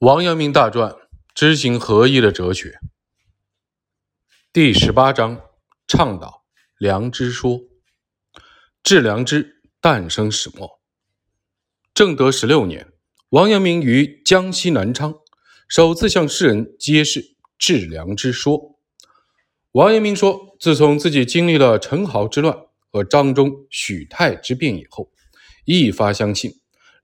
王阳明大传：知行合一的哲学，第十八章：倡导良知说。致良知诞生始末。正德十六年，王阳明于江西南昌首次向世人揭示致良知说。王阳明说，自从自己经历了陈豪之乱和张忠、许泰之变以后，一发相信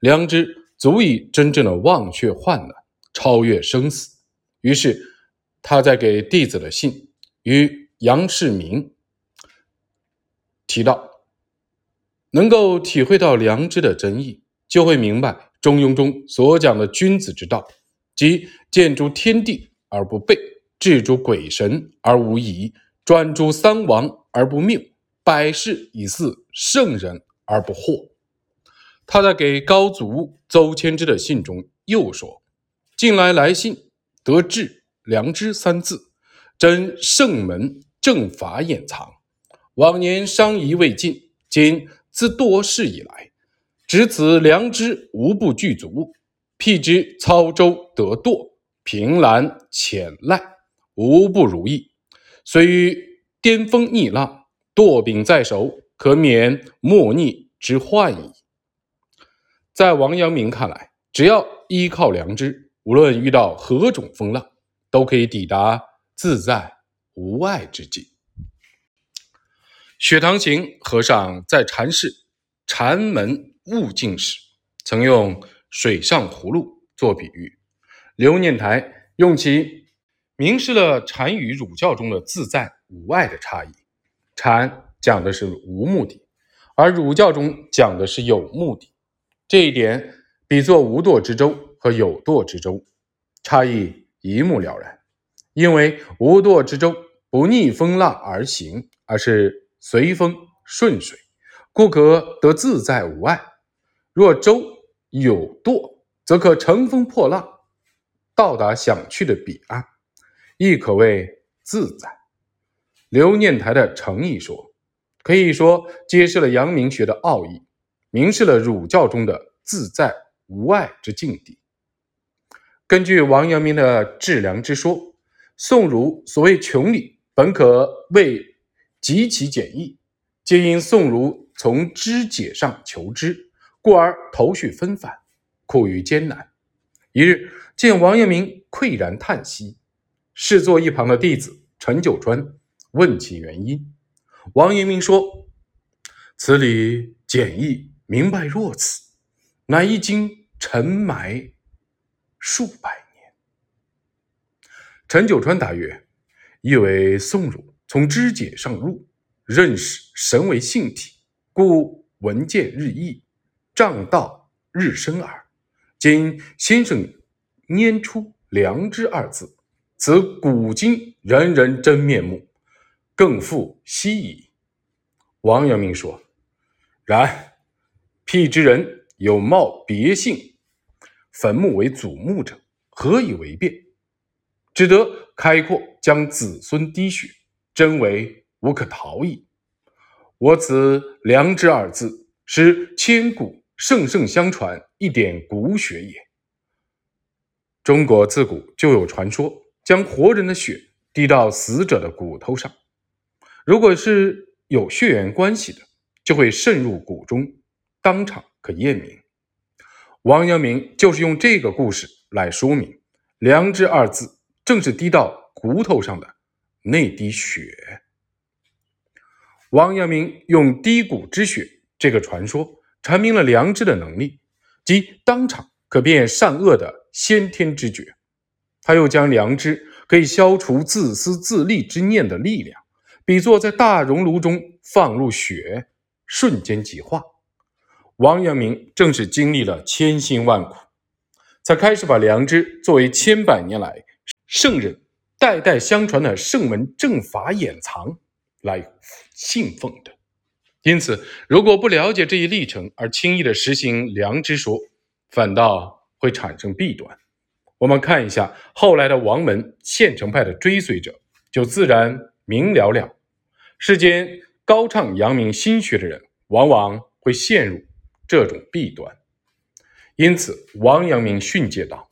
良知足以真正的忘却患难。超越生死，于是他在给弟子的信与杨世民提到，能够体会到良知的真意，就会明白《中庸》中所讲的君子之道，即见诸天地而不悖，治诸鬼神而无疑，专诸三王而不谬，百世以似圣人而不惑。他在给高祖邹谦之的信中又说。近来来信得志良知三字，真圣门正法掩藏。往年商仪未尽，今自多事以来，执此良知无不具足。辟之操舟得舵，凭栏浅赖，无不如意。虽遇巅峰逆浪，舵柄在手，可免莫逆之患矣。在王阳明看来，只要依靠良知。无论遇到何种风浪，都可以抵达自在无碍之境。雪堂行和尚在禅室禅门悟境时，曾用水上葫芦做比喻。刘念台用其明示了禅与儒教中的自在无碍的差异。禅讲的是无目的，而儒教中讲的是有目的。这一点比作无舵之舟。和有舵之舟差异一目了然，因为无舵之舟不逆风浪而行，而是随风顺水，故可得自在无碍；若舟有舵，则可乘风破浪，到达想去的彼岸，亦可谓自在。刘念台的诚意说，可以说揭示了阳明学的奥义，明示了儒教中的自在无碍之境地。根据王阳明的致良知说，宋儒所谓穷理，本可谓极其简易，皆因宋儒从知解上求知，故而头绪纷繁，苦于艰难。一日见王阳明喟然叹息，侍坐一旁的弟子陈九川问其原因，王阳明说：“此理简易明白若此，乃一经尘埋。”数百年，陈九川答曰：“意为宋儒从知解上入，认识神为性体，故闻见日益，障道日深耳。今先生拈出‘良知’二字，此古今人人真面目，更复稀矣。”王阳明说：“然，辟之人有冒别性。”坟墓为祖墓者，何以为变？只得开阔，将子孙滴血，真为无可逃矣。我此良知二字，是千古圣圣相传一点古血也。中国自古就有传说，将活人的血滴到死者的骨头上，如果是有血缘关系的，就会渗入骨中，当场可验明。王阳明就是用这个故事来说明“良知”二字，正是滴到骨头上的那滴血。王阳明用滴骨之血这个传说，阐明了良知的能力，即当场可辨善恶的先天之觉。他又将良知可以消除自私自利之念的力量，比作在大熔炉中放入血，瞬间即化。王阳明正是经历了千辛万苦，才开始把良知作为千百年来圣人代代相传的圣门正法掩藏来信奉的。因此，如果不了解这一历程而轻易的实行良知说，反倒会产生弊端。我们看一下后来的王门县城派的追随者，就自然明了了。世间高唱阳明心学的人，往往会陷入。这种弊端，因此王阳明训诫道：“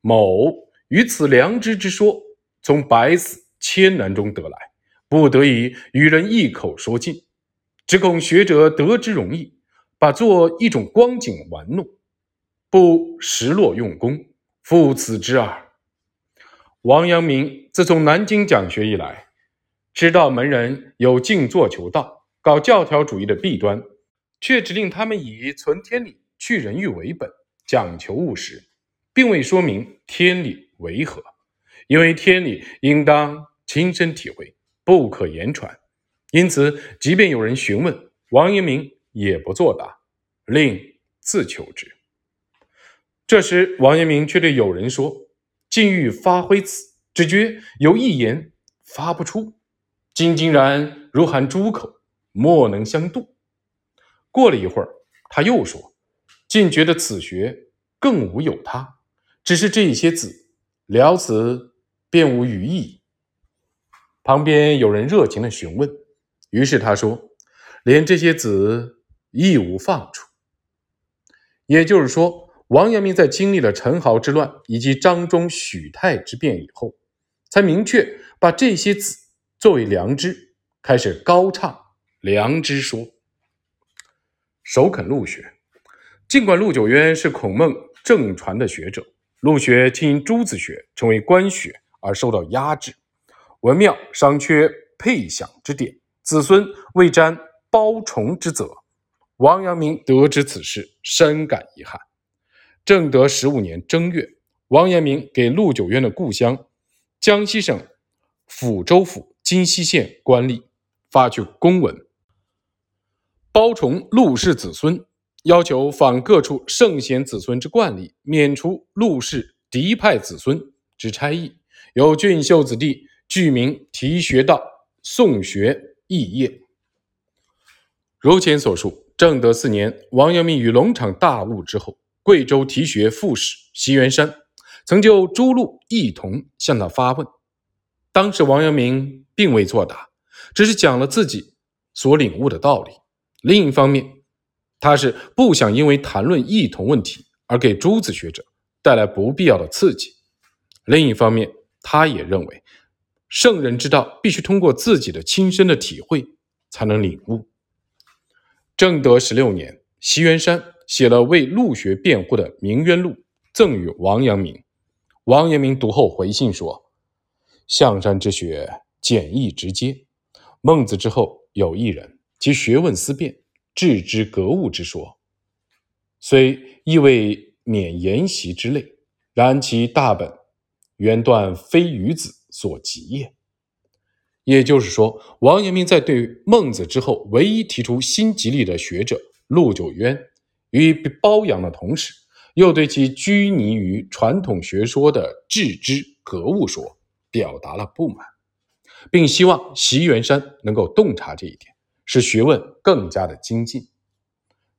某于此良知之说，从百死千难中得来，不得已与人一口说尽，只恐学者得之容易，把作一种光景玩弄，不实落用功，复此之耳。王阳明自从南京讲学以来，知道门人有静坐求道、搞教条主义的弊端，却只令他们以存天理、去人欲为本，讲求务实，并未说明天理为何。因为天理应当亲身体会，不可言传，因此即便有人询问，王阳明也不作答，令自求之。这时，王阳明却对友人说。竟欲发挥此，只觉有一言发不出，今竟然如含诸口，莫能相度。过了一会儿，他又说：“竟觉得此学更无有他，只是这一些字，了此便无余意。”旁边有人热情的询问，于是他说：“连这些子亦无放处。”也就是说。王阳明在经历了陈豪之乱以及张忠、许泰之变以后，才明确把这些子作为良知，开始高唱良知说。首肯陆学，尽管陆九渊是孔孟正传的学者，陆学却因朱子学成为官学而受到压制，文庙尚缺配享之典，子孙未沾包崇之责。王阳明得知此事，深感遗憾。正德十五年正月，王阳明给陆九渊的故乡江西省抚州府金溪县官吏发去公文，包崇陆氏子孙，要求仿各处圣贤子孙之惯例，免除陆氏嫡派子孙之差役，由俊秀子弟具名提学道，宋学肄业。如前所述，正德四年，王阳明与龙场大悟之后。贵州提学副使席元山曾就朱陆一同向他发问，当时王阳明并未作答，只是讲了自己所领悟的道理。另一方面，他是不想因为谈论异同问题而给朱子学者带来不必要的刺激；另一方面，他也认为圣人之道必须通过自己的亲身的体会才能领悟。正德十六年，席元山。写了为陆学辩护的《明冤录》，赠与王阳明。王阳明读后回信说：“象山之学简易直接，孟子之后有一人，其学问思辨，致之格物之说，虽亦未免言习之类，然其大本，原断非于子所及也。”也就是说，王阳明在对孟子之后唯一提出新吉利的学者陆九渊。与褒扬的同时，又对其拘泥于传统学说的致知格物说表达了不满，并希望席元山能够洞察这一点，使学问更加的精进。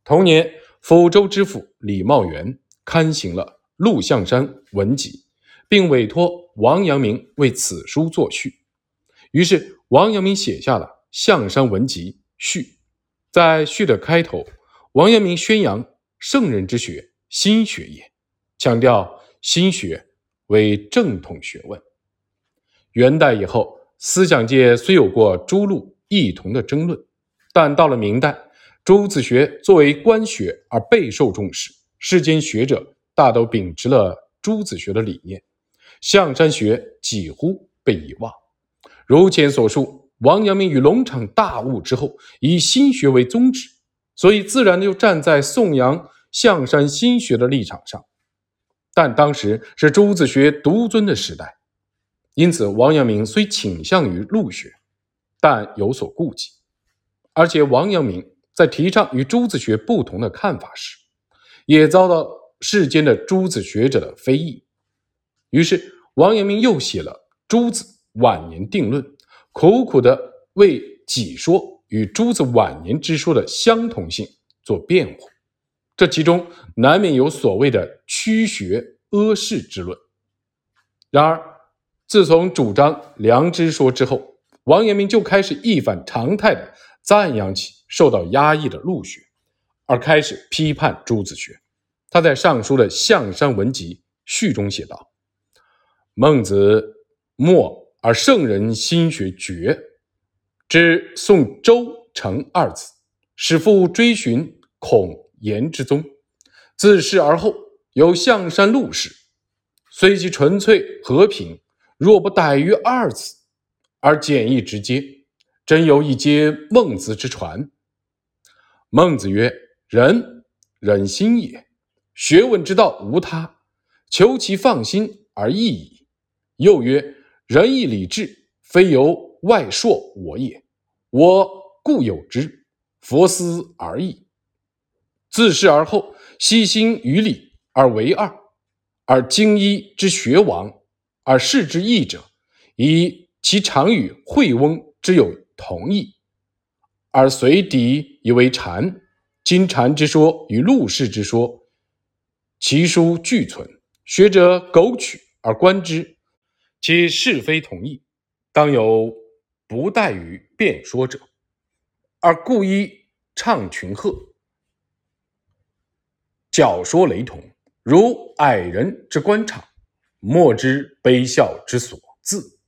同年，抚州知府李茂元刊行了《陆象山文集》，并委托王阳明为此书作序。于是，王阳明写下了《象山文集》序，在序的开头。王阳明宣扬圣人之学，心学也，强调心学为正统学问。元代以后，思想界虽有过诸路异同的争论，但到了明代，朱子学作为官学而备受重视，世间学者大都秉持了朱子学的理念，象山学几乎被遗忘。如前所述，王阳明与龙场大悟之后，以心学为宗旨。所以，自然就站在颂扬象山心学的立场上，但当时是朱子学独尊的时代，因此王阳明虽倾向于陆学，但有所顾忌。而且，王阳明在提倡与朱子学不同的看法时，也遭到世间的朱子学者的非议。于是，王阳明又写了《朱子晚年定论》，苦苦的为己说。与朱子晚年之说的相同性做辩护，这其中难免有所谓的曲学阿世之论。然而，自从主张良知说之后，王阳明就开始一反常态的赞扬起受到压抑的陆学，而开始批判朱子学。他在《尚书》的《象山文集》序中写道：“孟子默而圣人心学绝，至宋周成二子，始复追寻孔颜之宗。自是而后，有象山陆氏，虽其纯粹和平，若不逮于二子，而简易直接，真有一接孟子之传。孟子曰：“仁，人心也。学问之道无他，求其放心而已矣。”又曰：“仁义礼智，非由外铄我也，我固有之，佛思而已。自是而后，悉心于礼而为二，而精一之学王，而事之义者，以其常与惠翁之有同意，而随敌以为禅。今禅之说与陆氏之说，其书俱存，学者苟取而观之。”其是非同意，当有不待于辩说者，而故意唱群鹤，教说雷同，如矮人之官场，莫知卑笑之所自，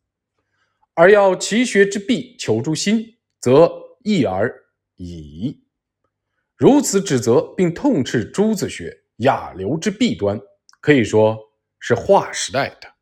而要其学之弊求诸心，则易而已。如此指责并痛斥朱子学亚流之弊端，可以说是划时代的。